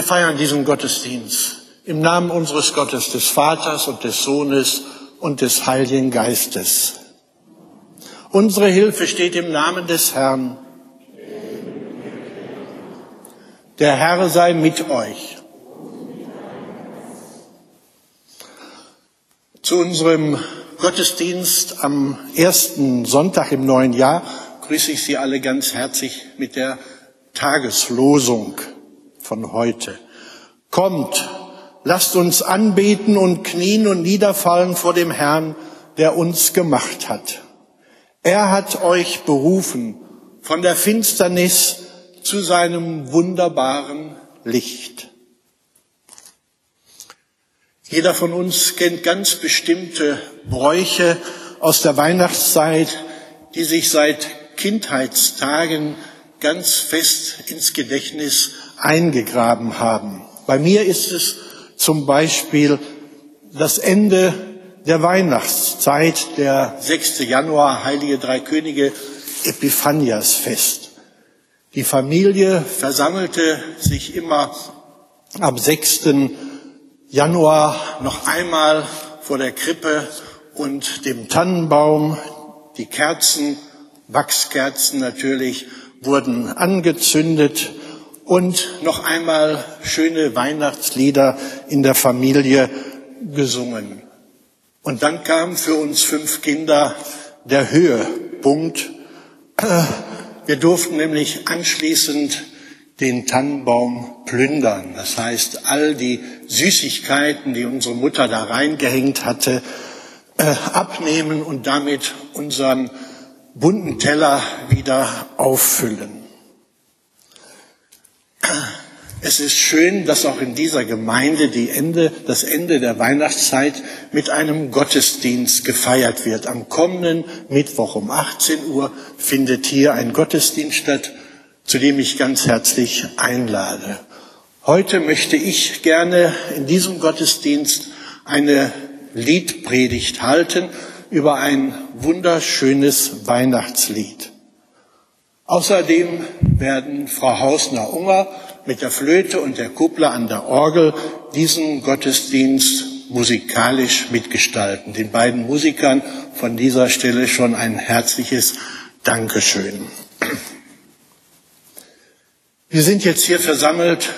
Wir feiern diesen Gottesdienst im Namen unseres Gottes, des Vaters und des Sohnes und des Heiligen Geistes. Unsere Hilfe steht im Namen des Herrn. Der Herr sei mit euch. Zu unserem Gottesdienst am ersten Sonntag im neuen Jahr grüße ich Sie alle ganz herzlich mit der Tageslosung von heute. Kommt, lasst uns anbeten und knien und niederfallen vor dem Herrn, der uns gemacht hat. Er hat euch berufen von der Finsternis zu seinem wunderbaren Licht. Jeder von uns kennt ganz bestimmte Bräuche aus der Weihnachtszeit, die sich seit Kindheitstagen ganz fest ins Gedächtnis eingegraben haben. Bei mir ist es zum Beispiel das Ende der Weihnachtszeit, der 6. Januar, Heilige Drei Könige, Epiphaniasfest. Die Familie versammelte sich immer am 6. Januar noch einmal vor der Krippe und dem Tannenbaum. Die Kerzen, Wachskerzen natürlich, wurden angezündet und noch einmal schöne Weihnachtslieder in der Familie gesungen. Und dann kam für uns fünf Kinder der Höhepunkt. Wir durften nämlich anschließend den Tannenbaum plündern. Das heißt, all die Süßigkeiten, die unsere Mutter da reingehängt hatte, äh, abnehmen und damit unseren bunten Teller wieder auffüllen. Es ist schön, dass auch in dieser Gemeinde die Ende, das Ende der Weihnachtszeit mit einem Gottesdienst gefeiert wird. Am kommenden Mittwoch um 18 Uhr findet hier ein Gottesdienst statt, zu dem ich ganz herzlich einlade. Heute möchte ich gerne in diesem Gottesdienst eine Liedpredigt halten über ein wunderschönes Weihnachtslied. Außerdem werden Frau Hausner-Unger mit der Flöte und der Kuppler an der Orgel diesen Gottesdienst musikalisch mitgestalten. Den beiden Musikern von dieser Stelle schon ein herzliches Dankeschön. Wir sind jetzt hier versammelt,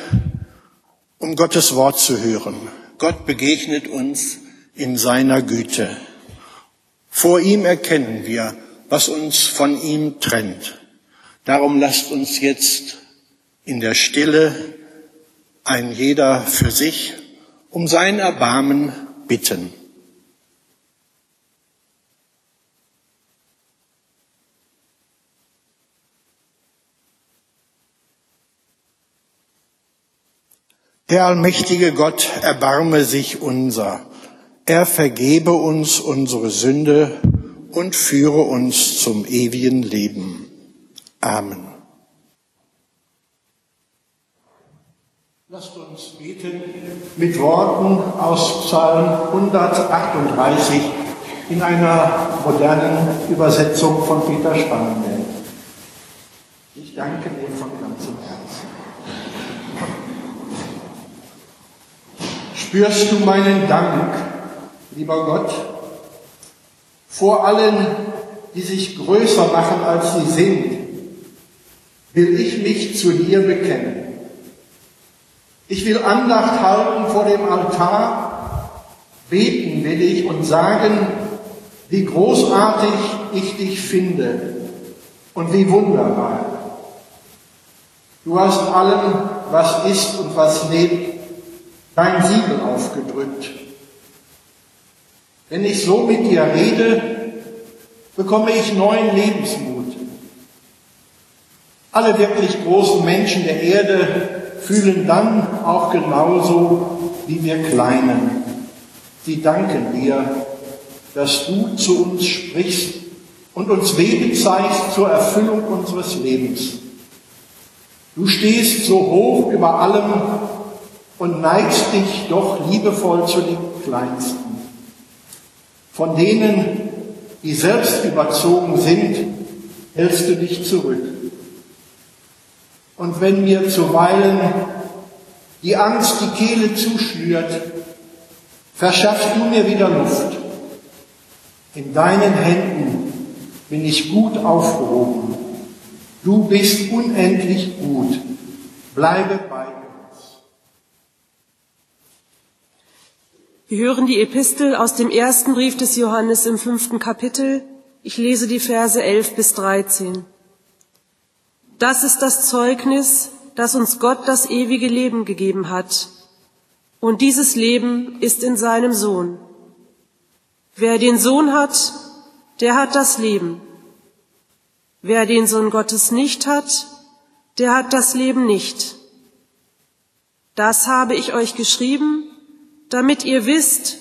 um Gottes Wort zu hören. Gott begegnet uns in seiner Güte. Vor ihm erkennen wir, was uns von ihm trennt. Darum lasst uns jetzt in der Stille ein jeder für sich um sein Erbarmen bitten. Der allmächtige Gott erbarme sich unser. Er vergebe uns unsere Sünde und führe uns zum ewigen Leben. Amen. Lasst uns beten mit Worten aus Psalm 138 in einer modernen Übersetzung von Peter Spannenberg. Ich danke dir von ganzem Herzen. Spürst du meinen Dank, lieber Gott, vor allen, die sich größer machen, als sie sind, will ich mich zu dir bekennen. Ich will Andacht halten vor dem Altar, beten will ich und sagen, wie großartig ich dich finde und wie wunderbar. Du hast allem, was ist und was lebt, dein Siegel aufgedrückt. Wenn ich so mit dir rede, bekomme ich neuen Lebensmut. Alle wirklich großen Menschen der Erde fühlen dann auch genauso wie wir Kleinen. Sie danken dir, dass du zu uns sprichst und uns Wege zeigst zur Erfüllung unseres Lebens. Du stehst so hoch über allem und neigst dich doch liebevoll zu den Kleinsten. Von denen, die selbst überzogen sind, hältst du dich zurück. Und wenn mir zuweilen die Angst die Kehle zuschnürt, verschaff du mir wieder Luft. In deinen Händen bin ich gut aufgehoben. Du bist unendlich gut. Bleibe bei uns. Wir hören die Epistel aus dem ersten Brief des Johannes im fünften Kapitel. Ich lese die Verse 11 bis 13. Das ist das Zeugnis, das uns Gott das ewige Leben gegeben hat. Und dieses Leben ist in seinem Sohn. Wer den Sohn hat, der hat das Leben. Wer den Sohn Gottes nicht hat, der hat das Leben nicht. Das habe ich euch geschrieben, damit ihr wisst,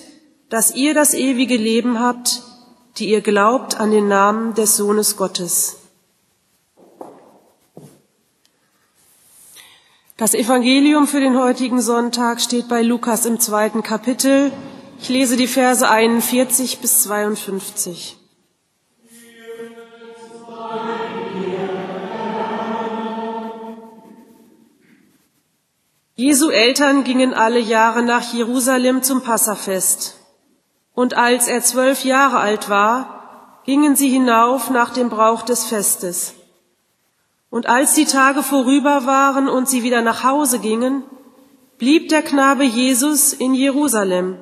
dass ihr das ewige Leben habt, die ihr glaubt an den Namen des Sohnes Gottes. Das Evangelium für den heutigen Sonntag steht bei Lukas im zweiten Kapitel. Ich lese die Verse 41 bis 52. Jesu Eltern gingen alle Jahre nach Jerusalem zum Passafest. Und als er zwölf Jahre alt war, gingen sie hinauf nach dem Brauch des Festes. Und als die Tage vorüber waren und sie wieder nach Hause gingen, blieb der Knabe Jesus in Jerusalem,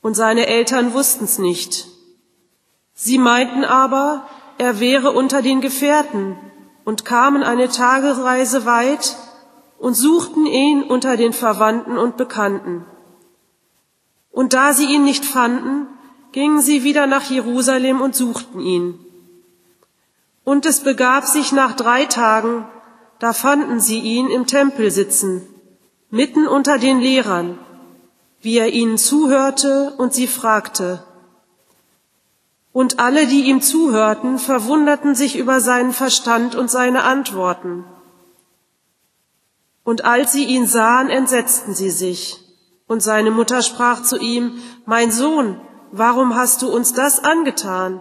und seine Eltern wussten's nicht. Sie meinten aber, er wäre unter den Gefährten und kamen eine Tagesreise weit und suchten ihn unter den Verwandten und Bekannten. Und da sie ihn nicht fanden, gingen sie wieder nach Jerusalem und suchten ihn. Und es begab sich nach drei Tagen, da fanden sie ihn im Tempel sitzen, mitten unter den Lehrern, wie er ihnen zuhörte und sie fragte. Und alle, die ihm zuhörten, verwunderten sich über seinen Verstand und seine Antworten. Und als sie ihn sahen, entsetzten sie sich. Und seine Mutter sprach zu ihm, Mein Sohn, warum hast du uns das angetan?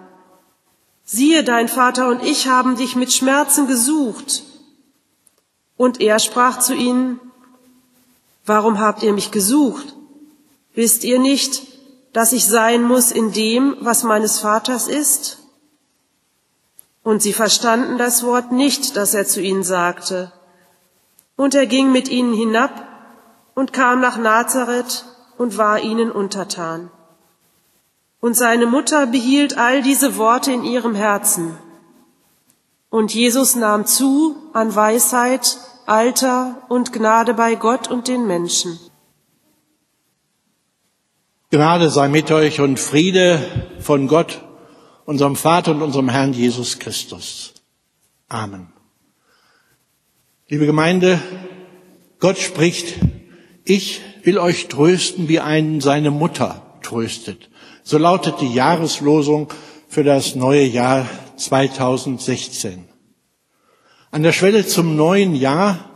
Siehe, dein Vater und ich haben dich mit Schmerzen gesucht. Und er sprach zu ihnen, Warum habt ihr mich gesucht? Wisst ihr nicht, dass ich sein muss in dem, was meines Vaters ist? Und sie verstanden das Wort nicht, das er zu ihnen sagte. Und er ging mit ihnen hinab und kam nach Nazareth und war ihnen untertan. Und seine Mutter behielt all diese Worte in ihrem Herzen. Und Jesus nahm zu an Weisheit, Alter und Gnade bei Gott und den Menschen. Gnade sei mit euch und Friede von Gott, unserem Vater und unserem Herrn Jesus Christus. Amen. Liebe Gemeinde, Gott spricht, ich will euch trösten, wie einen seine Mutter tröstet. So lautet die Jahreslosung für das neue Jahr 2016. An der Schwelle zum neuen Jahr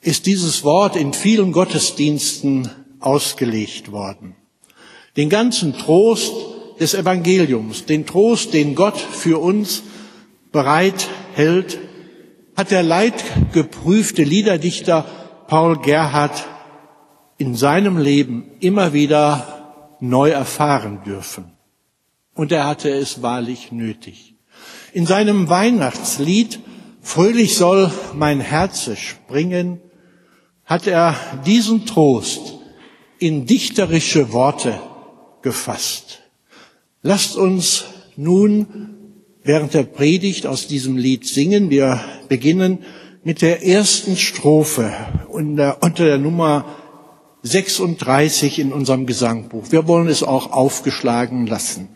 ist dieses Wort in vielen Gottesdiensten ausgelegt worden. Den ganzen Trost des Evangeliums, den Trost, den Gott für uns bereit hält, hat der leidgeprüfte Liederdichter Paul Gerhard in seinem Leben immer wieder neu erfahren dürfen. Und er hatte es wahrlich nötig. In seinem Weihnachtslied Fröhlich soll mein Herze springen, hat er diesen Trost in dichterische Worte gefasst. Lasst uns nun während der Predigt aus diesem Lied singen. Wir beginnen mit der ersten Strophe unter, unter der Nummer 36 in unserem Gesangbuch. Wir wollen es auch aufgeschlagen lassen.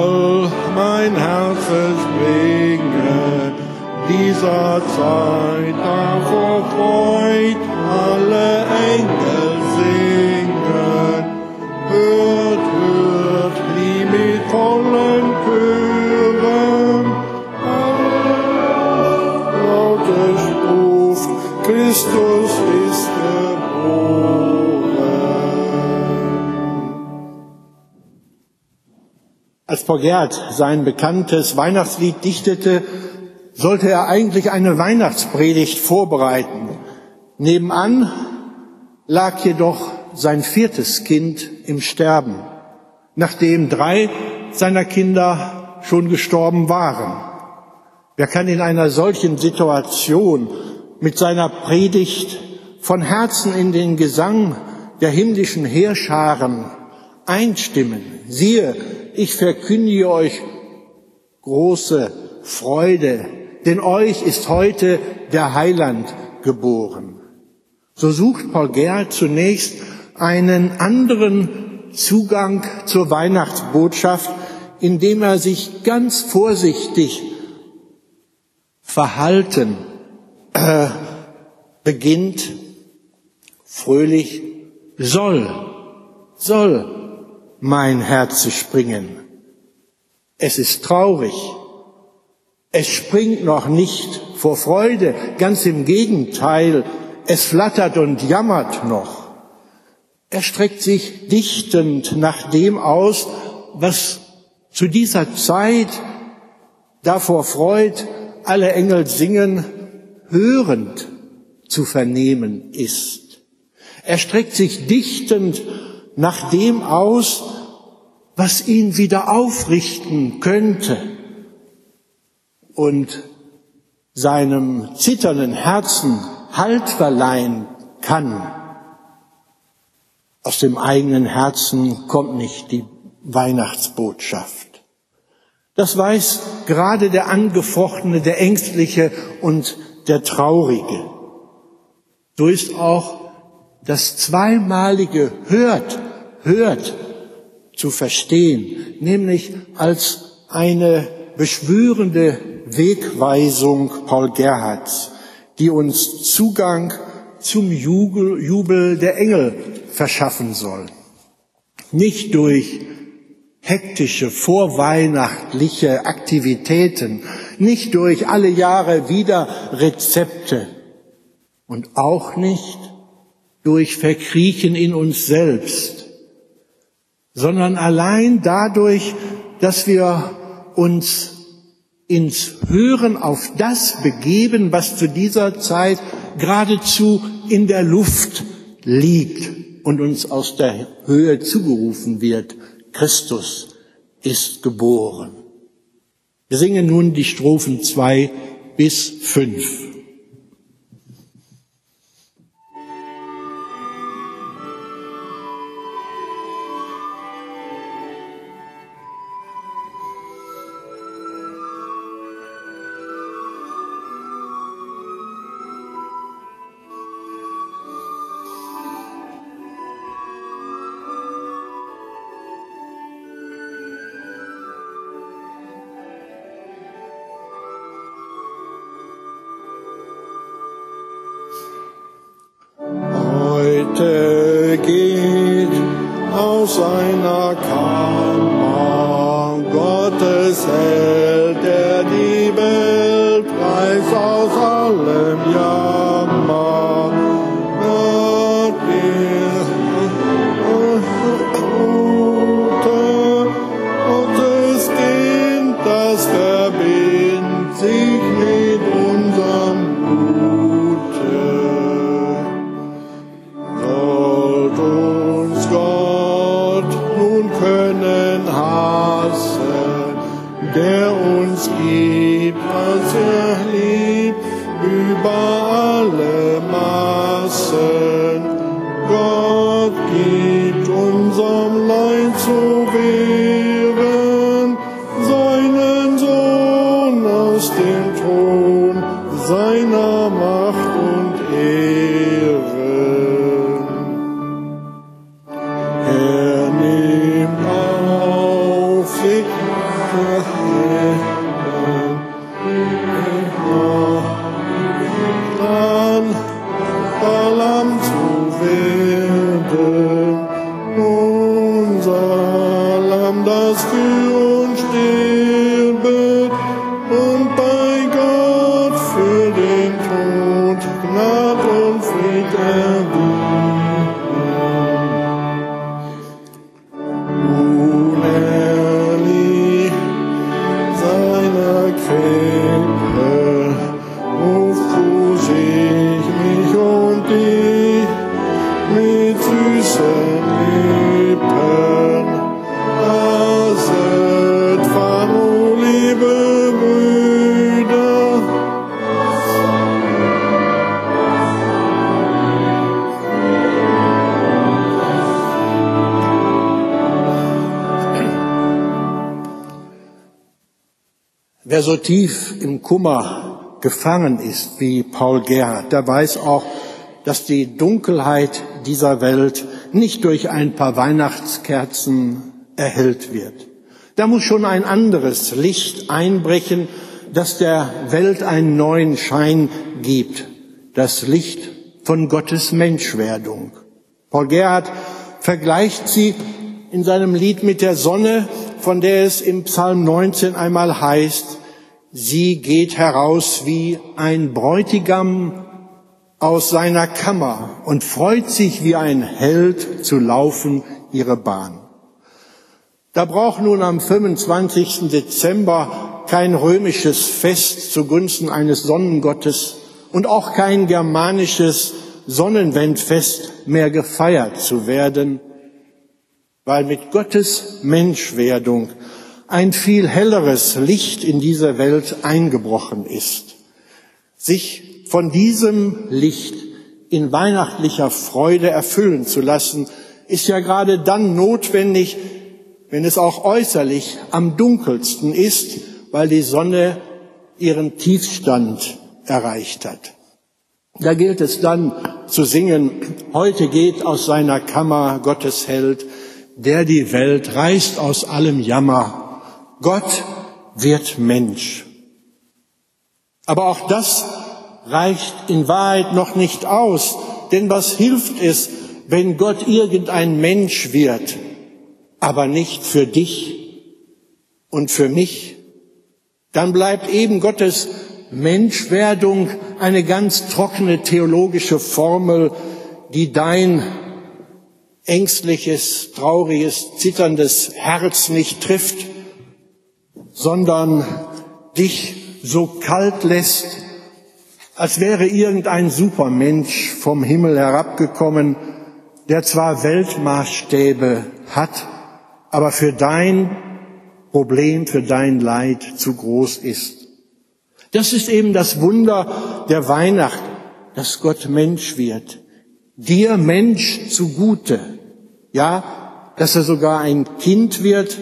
voll, mein Herz es bringen, dieser Zeit, darauf freut alle Engel. Als Paul Gerd sein bekanntes Weihnachtslied dichtete, sollte er eigentlich eine Weihnachtspredigt vorbereiten. Nebenan lag jedoch sein viertes Kind im Sterben, nachdem drei seiner Kinder schon gestorben waren. Wer kann in einer solchen Situation mit seiner Predigt von Herzen in den Gesang der himmlischen Heerscharen einstimmen? Siehe, ich verkündige euch große Freude, denn euch ist heute der Heiland geboren. So sucht Paul Gerd zunächst einen anderen Zugang zur Weihnachtsbotschaft, indem er sich ganz vorsichtig verhalten äh, beginnt, fröhlich soll, soll mein Herz springen. Es ist traurig. Es springt noch nicht vor Freude, ganz im Gegenteil, es flattert und jammert noch. Er streckt sich dichtend nach dem aus, was zu dieser Zeit davor freut, alle Engel singen, hörend zu vernehmen ist. Er streckt sich dichtend nach dem aus, was ihn wieder aufrichten könnte und seinem zitternden Herzen Halt verleihen kann. Aus dem eigenen Herzen kommt nicht die Weihnachtsbotschaft. Das weiß gerade der Angefochtene, der Ängstliche und der Traurige. So ist auch das zweimalige hört, hört zu verstehen, nämlich als eine beschwörende Wegweisung Paul Gerhards, die uns Zugang zum Jubel, der Engel verschaffen soll. Nicht durch hektische vorweihnachtliche Aktivitäten, nicht durch alle Jahre wieder Rezepte und auch nicht durch Verkriechen in uns selbst, sondern allein dadurch, dass wir uns ins Hören auf das begeben, was zu dieser Zeit geradezu in der Luft liegt und uns aus der Höhe zugerufen wird. Christus ist geboren. Wir singen nun die Strophen zwei bis fünf. Uns gibt, was er liebt, über alle Maßen. Wer so tief im Kummer gefangen ist wie Paul Gerhard, der weiß auch, dass die Dunkelheit dieser Welt nicht durch ein paar Weihnachtskerzen erhellt wird. Da muss schon ein anderes Licht einbrechen, das der Welt einen neuen Schein gibt. Das Licht von Gottes Menschwerdung. Paul Gerhard vergleicht sie in seinem Lied mit der Sonne, von der es im Psalm 19 einmal heißt, sie geht heraus wie ein Bräutigam aus seiner Kammer und freut sich wie ein Held zu laufen ihre Bahn. Da braucht nun am 25. Dezember kein römisches Fest zugunsten eines Sonnengottes und auch kein germanisches Sonnenwendfest mehr gefeiert zu werden, weil mit Gottes Menschwerdung ein viel helleres Licht in dieser Welt eingebrochen ist. Sich von diesem Licht in weihnachtlicher Freude erfüllen zu lassen, ist ja gerade dann notwendig, wenn es auch äußerlich am dunkelsten ist, weil die Sonne ihren Tiefstand erreicht hat. Da gilt es dann zu singen, heute geht aus seiner Kammer Gottes Held, der die Welt reißt aus allem Jammer. Gott wird Mensch. Aber auch das reicht in Wahrheit noch nicht aus, denn was hilft es, wenn Gott irgendein Mensch wird? aber nicht für dich und für mich, dann bleibt eben Gottes Menschwerdung eine ganz trockene theologische Formel, die dein ängstliches, trauriges, zitterndes Herz nicht trifft, sondern dich so kalt lässt, als wäre irgendein Supermensch vom Himmel herabgekommen, der zwar Weltmaßstäbe hat, aber für dein Problem, für dein Leid zu groß ist. Das ist eben das Wunder der Weihnacht, dass Gott Mensch wird. Dir Mensch zugute. Ja, dass er sogar ein Kind wird,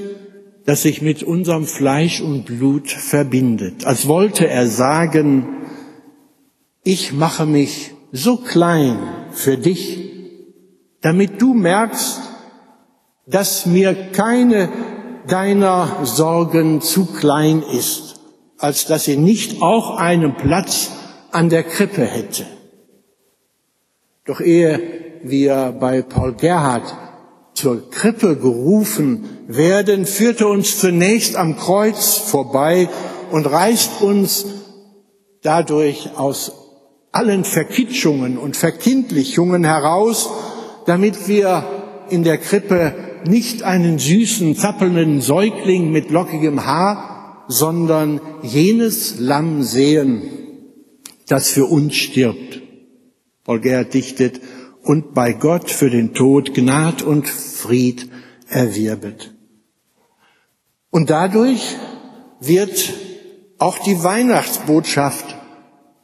das sich mit unserem Fleisch und Blut verbindet. Als wollte er sagen, ich mache mich so klein für dich, damit du merkst, dass mir keine deiner Sorgen zu klein ist, als dass sie nicht auch einen Platz an der Krippe hätte. Doch ehe wir bei Paul Gerhard zur Krippe gerufen werden, führt er uns zunächst am Kreuz vorbei und reißt uns dadurch aus allen Verkitschungen und Verkindlichungen heraus, damit wir in der Krippe nicht einen süßen, zappelnden Säugling mit lockigem Haar, sondern jenes Lamm sehen, das für uns stirbt. Volker dichtet, und bei Gott für den Tod Gnad und Fried erwirbet. Und dadurch wird auch die Weihnachtsbotschaft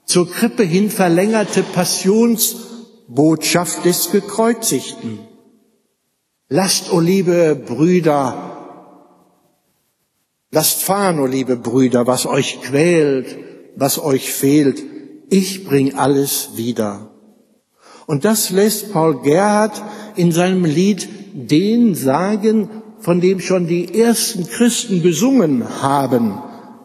zur Krippe hin verlängerte Passionsbotschaft des Gekreuzigten. Lasst, o oh liebe Brüder, lasst fahren, o oh liebe Brüder, was euch quält, was euch fehlt. Ich bring alles wieder. Und das lässt Paul Gerhard in seinem Lied den sagen, von dem schon die ersten Christen gesungen haben.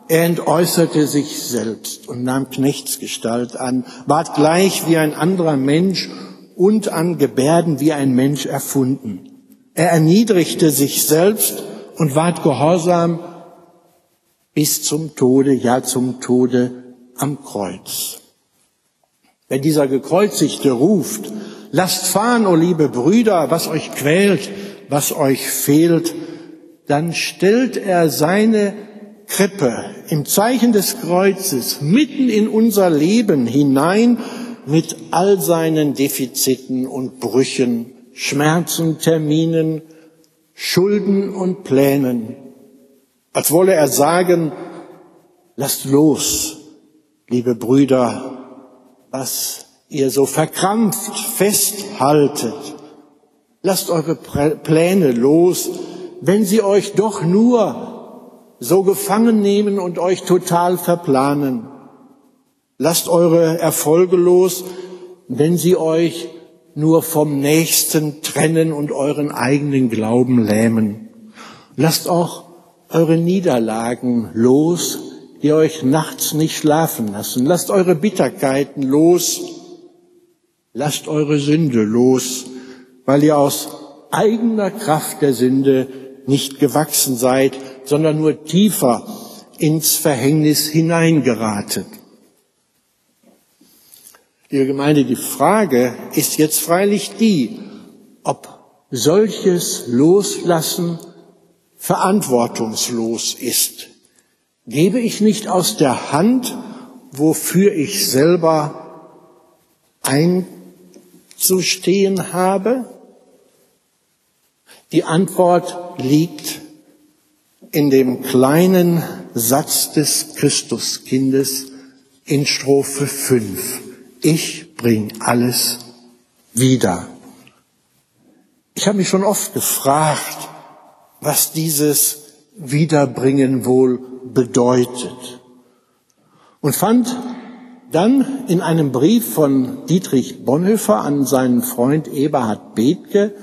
Er entäußerte sich selbst und nahm Knechtsgestalt an, ward gleich wie ein anderer Mensch und an Gebärden wie ein Mensch erfunden. Er erniedrigte sich selbst und ward gehorsam bis zum Tode, ja zum Tode am Kreuz. Wenn dieser Gekreuzigte ruft, lasst fahren, o oh liebe Brüder, was euch quält, was euch fehlt, dann stellt er seine Krippe im Zeichen des Kreuzes mitten in unser Leben hinein mit all seinen Defiziten und Brüchen Schmerzen, Terminen, Schulden und Plänen, als wolle er sagen, lasst los, liebe Brüder, was ihr so verkrampft festhaltet. Lasst eure Pläne los, wenn sie euch doch nur so gefangen nehmen und euch total verplanen. Lasst eure Erfolge los, wenn sie euch nur vom Nächsten trennen und euren eigenen Glauben lähmen. Lasst auch eure Niederlagen los, die euch nachts nicht schlafen lassen. Lasst eure Bitterkeiten los. Lasst eure Sünde los, weil ihr aus eigener Kraft der Sünde nicht gewachsen seid, sondern nur tiefer ins Verhängnis hineingeratet. Liebe Gemeinde, die Frage ist jetzt freilich die, ob solches Loslassen verantwortungslos ist. Gebe ich nicht aus der Hand, wofür ich selber einzustehen habe? Die Antwort liegt in dem kleinen Satz des Christuskindes in Strophe 5. Ich bring alles wieder. Ich habe mich schon oft gefragt, was dieses Wiederbringen wohl bedeutet. Und fand dann in einem Brief von Dietrich Bonhoeffer an seinen Freund Eberhard Bethke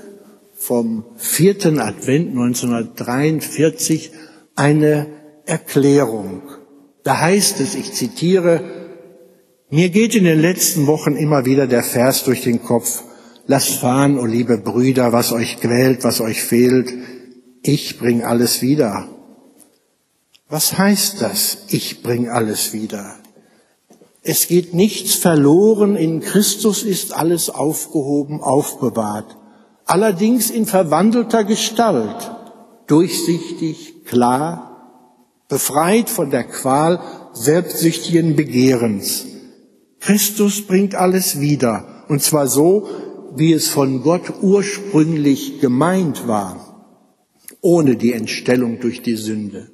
vom vierten Advent 1943 eine Erklärung. Da heißt es, ich zitiere, mir geht in den letzten Wochen immer wieder der Vers durch den Kopf, lasst fahren, o oh liebe Brüder, was euch quält, was euch fehlt, ich bring alles wieder. Was heißt das? Ich bring alles wieder. Es geht nichts verloren, in Christus ist alles aufgehoben, aufbewahrt allerdings in verwandelter Gestalt, durchsichtig, klar, befreit von der Qual selbstsüchtigen Begehrens. Christus bringt alles wieder, und zwar so, wie es von Gott ursprünglich gemeint war, ohne die Entstellung durch die Sünde.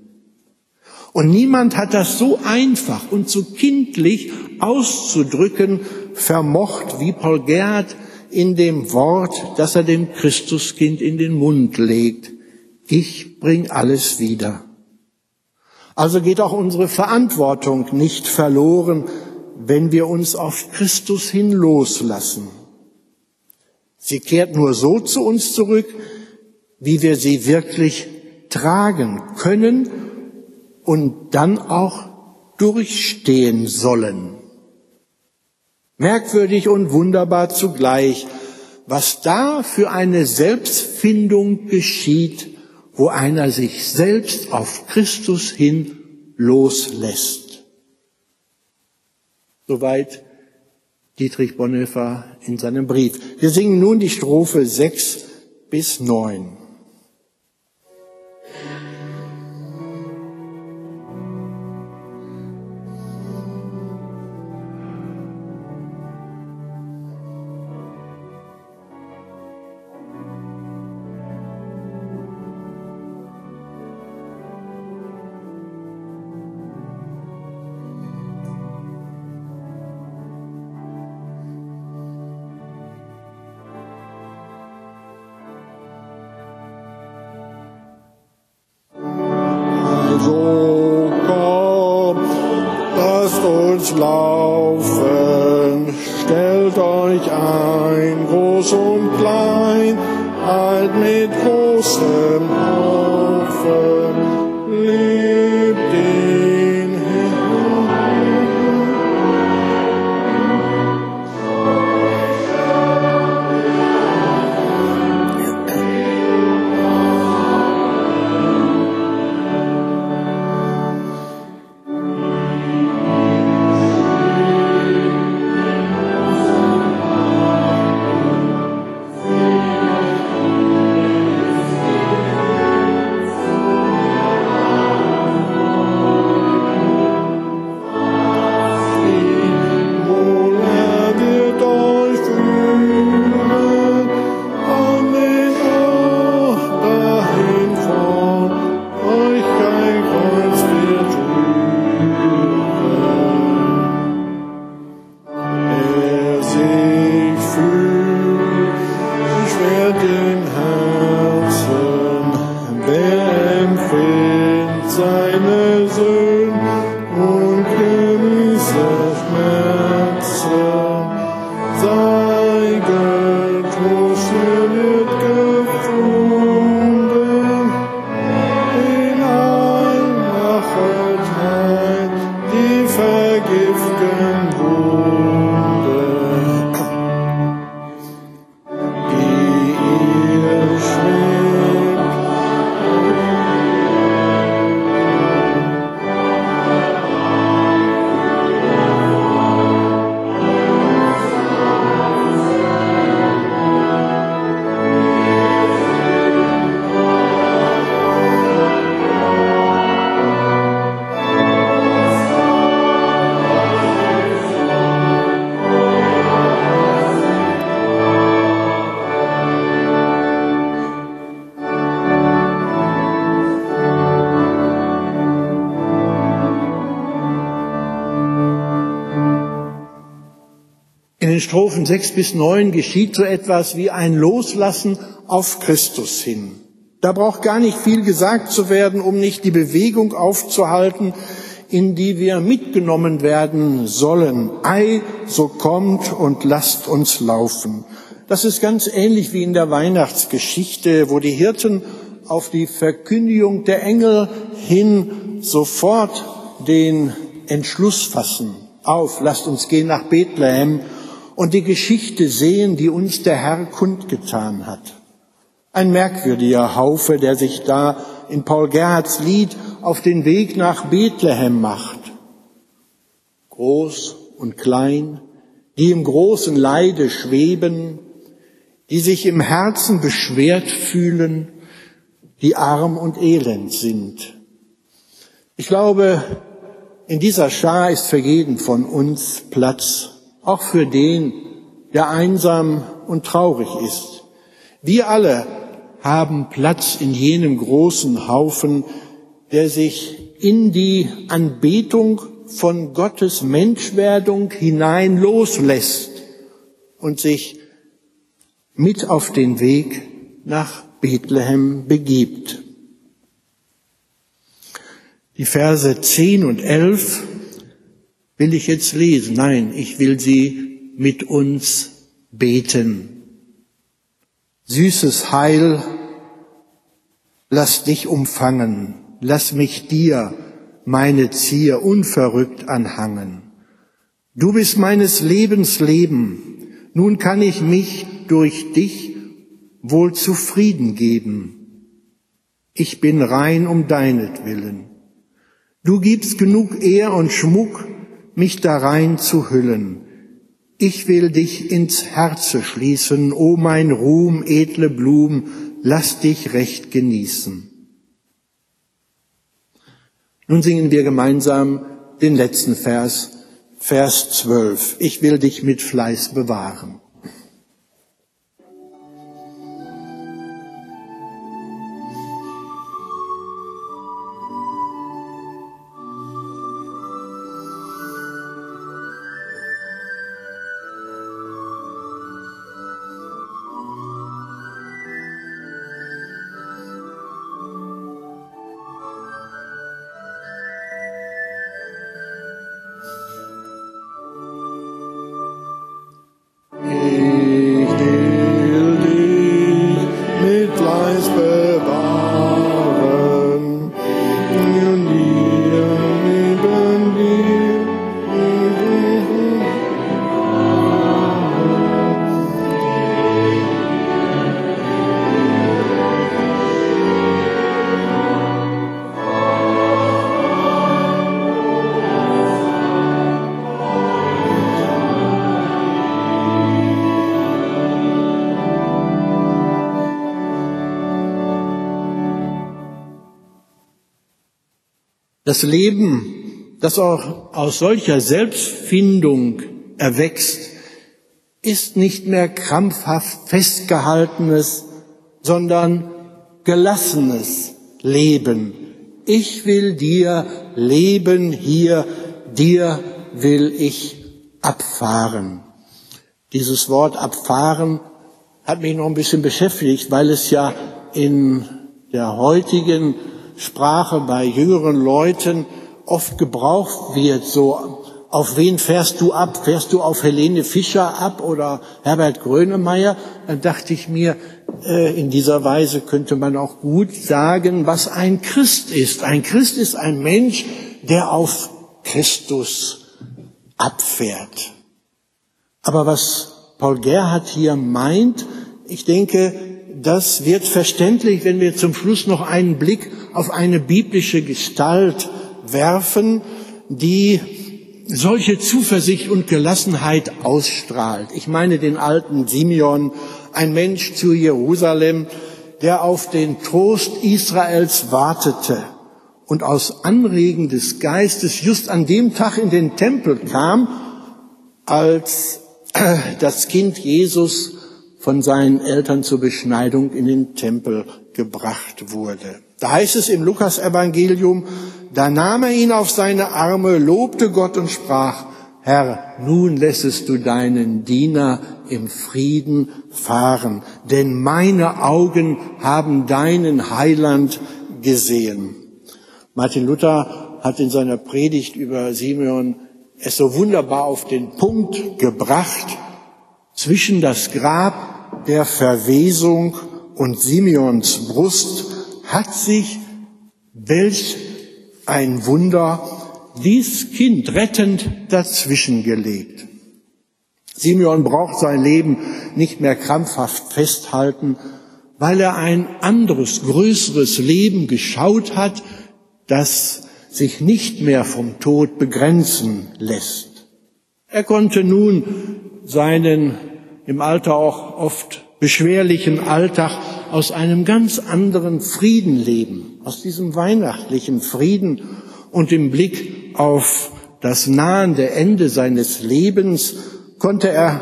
Und niemand hat das so einfach und so kindlich auszudrücken vermocht wie Paul Gerd in dem Wort, das er dem Christuskind in den Mund legt. Ich bring alles wieder. Also geht auch unsere Verantwortung nicht verloren, wenn wir uns auf Christus hin loslassen. Sie kehrt nur so zu uns zurück, wie wir sie wirklich tragen können und dann auch durchstehen sollen. Merkwürdig und wunderbar zugleich, was da für eine Selbstfindung geschieht, wo einer sich selbst auf Christus hin loslässt. Soweit Dietrich Bonhoeffer in seinem Brief. Wir singen nun die Strophe 6 bis 9. laufen. Stellt euch ein, groß und klein, alt mit großem. Strophen sechs bis neun geschieht so etwas wie ein Loslassen auf Christus hin. Da braucht gar nicht viel gesagt zu werden, um nicht die Bewegung aufzuhalten, in die wir mitgenommen werden sollen. Ei, so kommt und lasst uns laufen. Das ist ganz ähnlich wie in der Weihnachtsgeschichte, wo die Hirten auf die Verkündigung der Engel hin sofort den Entschluss fassen. Auf, lasst uns gehen nach Bethlehem und die Geschichte sehen, die uns der Herr kundgetan hat. Ein merkwürdiger Haufe, der sich da in Paul Gerhards Lied auf den Weg nach Bethlehem macht. Groß und klein, die im großen Leide schweben, die sich im Herzen beschwert fühlen, die arm und elend sind. Ich glaube, in dieser Schar ist für jeden von uns Platz, auch für den, der einsam und traurig ist. Wir alle haben Platz in jenem großen Haufen, der sich in die Anbetung von Gottes Menschwerdung hinein loslässt und sich mit auf den Weg nach Bethlehem begibt. Die Verse 10 und 11 will ich jetzt lesen. Nein, ich will sie mit uns beten. Süßes Heil, lass dich umfangen, lass mich dir, meine Zier, unverrückt anhangen. Du bist meines Lebens Leben, nun kann ich mich durch dich wohl zufrieden geben. Ich bin rein um deinetwillen. Du gibst genug Ehr und Schmuck, mich darein zu hüllen. Ich will dich ins Herze schließen, o mein Ruhm, edle Blum, lass dich recht genießen. Nun singen wir gemeinsam den letzten Vers, Vers 12. Ich will dich mit Fleiß bewahren. Das Leben, das auch aus solcher Selbstfindung erwächst, ist nicht mehr krampfhaft festgehaltenes, sondern gelassenes Leben. Ich will dir leben hier, dir will ich abfahren. Dieses Wort abfahren hat mich noch ein bisschen beschäftigt, weil es ja in der heutigen Sprache bei jüngeren Leuten oft gebraucht wird, so auf wen fährst du ab? Fährst du auf Helene Fischer ab oder Herbert Grönemeyer? Dann dachte ich mir, äh, in dieser Weise könnte man auch gut sagen, was ein Christ ist. Ein Christ ist ein Mensch, der auf Christus abfährt. Aber was Paul Gerhard hier meint, ich denke, das wird verständlich, wenn wir zum Schluss noch einen Blick auf eine biblische Gestalt werfen, die solche Zuversicht und Gelassenheit ausstrahlt. Ich meine den alten Simeon, ein Mensch zu Jerusalem, der auf den Trost Israels wartete und aus Anregen des Geistes just an dem Tag in den Tempel kam, als das Kind Jesus von seinen Eltern zur Beschneidung in den Tempel gebracht wurde. Da heißt es im Lukas-Evangelium, da nahm er ihn auf seine Arme, lobte Gott und sprach, Herr, nun lässest du deinen Diener im Frieden fahren, denn meine Augen haben deinen Heiland gesehen. Martin Luther hat in seiner Predigt über Simeon es so wunderbar auf den Punkt gebracht, zwischen das Grab der Verwesung und Simeons Brust hat sich, welch ein Wunder, dies Kind rettend dazwischen gelegt. Simeon braucht sein Leben nicht mehr krampfhaft festhalten, weil er ein anderes, größeres Leben geschaut hat, das sich nicht mehr vom Tod begrenzen lässt. Er konnte nun seinen im Alter auch oft beschwerlichen Alltag aus einem ganz anderen Frieden leben, aus diesem weihnachtlichen Frieden und im Blick auf das nahende Ende seines Lebens konnte er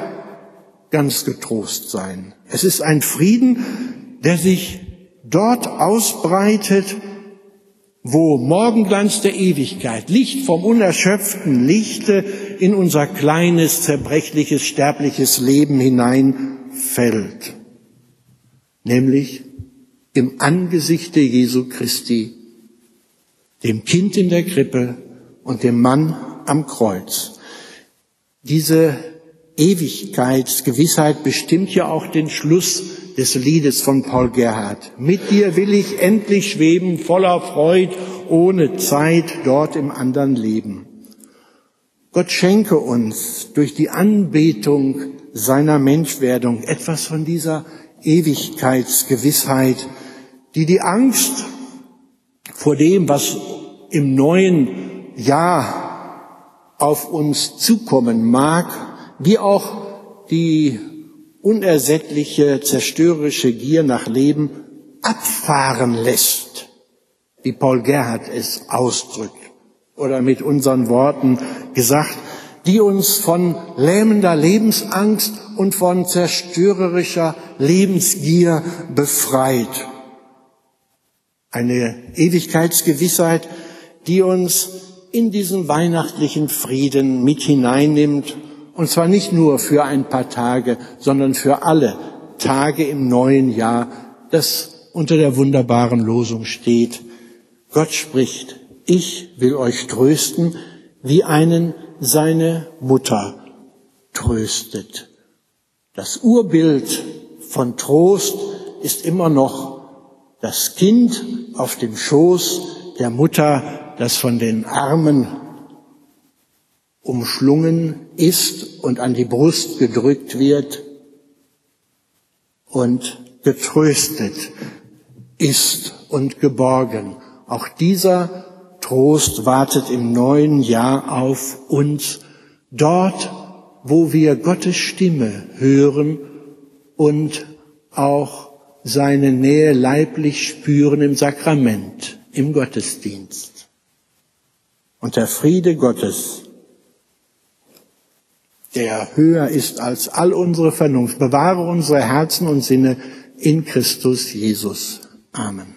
ganz getrost sein. Es ist ein Frieden, der sich dort ausbreitet, wo Morgenglanz der Ewigkeit, Licht vom unerschöpften Lichte in unser kleines, zerbrechliches, sterbliches Leben hineinfällt, nämlich im Angesichte Jesu Christi, dem Kind in der Krippe und dem Mann am Kreuz. Diese Ewigkeitsgewissheit bestimmt ja auch den Schluss des Liedes von Paul Gerhard. Mit dir will ich endlich schweben, voller Freud, ohne Zeit, dort im anderen Leben. Gott schenke uns durch die Anbetung seiner Menschwerdung etwas von dieser Ewigkeitsgewissheit, die die Angst vor dem, was im neuen Jahr auf uns zukommen mag, wie auch die unersättliche zerstörerische Gier nach Leben abfahren lässt, wie Paul Gerhard es ausdrückt, oder mit unseren Worten gesagt, die uns von lähmender Lebensangst und von zerstörerischer Lebensgier befreit. Eine Ewigkeitsgewissheit, die uns in diesen weihnachtlichen Frieden mit hineinnimmt und zwar nicht nur für ein paar Tage, sondern für alle Tage im neuen Jahr, das unter der wunderbaren Losung steht. Gott spricht, ich will euch trösten, wie einen seine Mutter tröstet. Das Urbild von Trost ist immer noch das Kind auf dem Schoß der Mutter, das von den Armen umschlungen ist und an die Brust gedrückt wird und getröstet ist und geborgen. Auch dieser Trost wartet im neuen Jahr auf uns, dort, wo wir Gottes Stimme hören und auch seine Nähe leiblich spüren im Sakrament, im Gottesdienst. Und der Friede Gottes, der höher ist als all unsere Vernunft. Bewahre unsere Herzen und Sinne in Christus Jesus. Amen.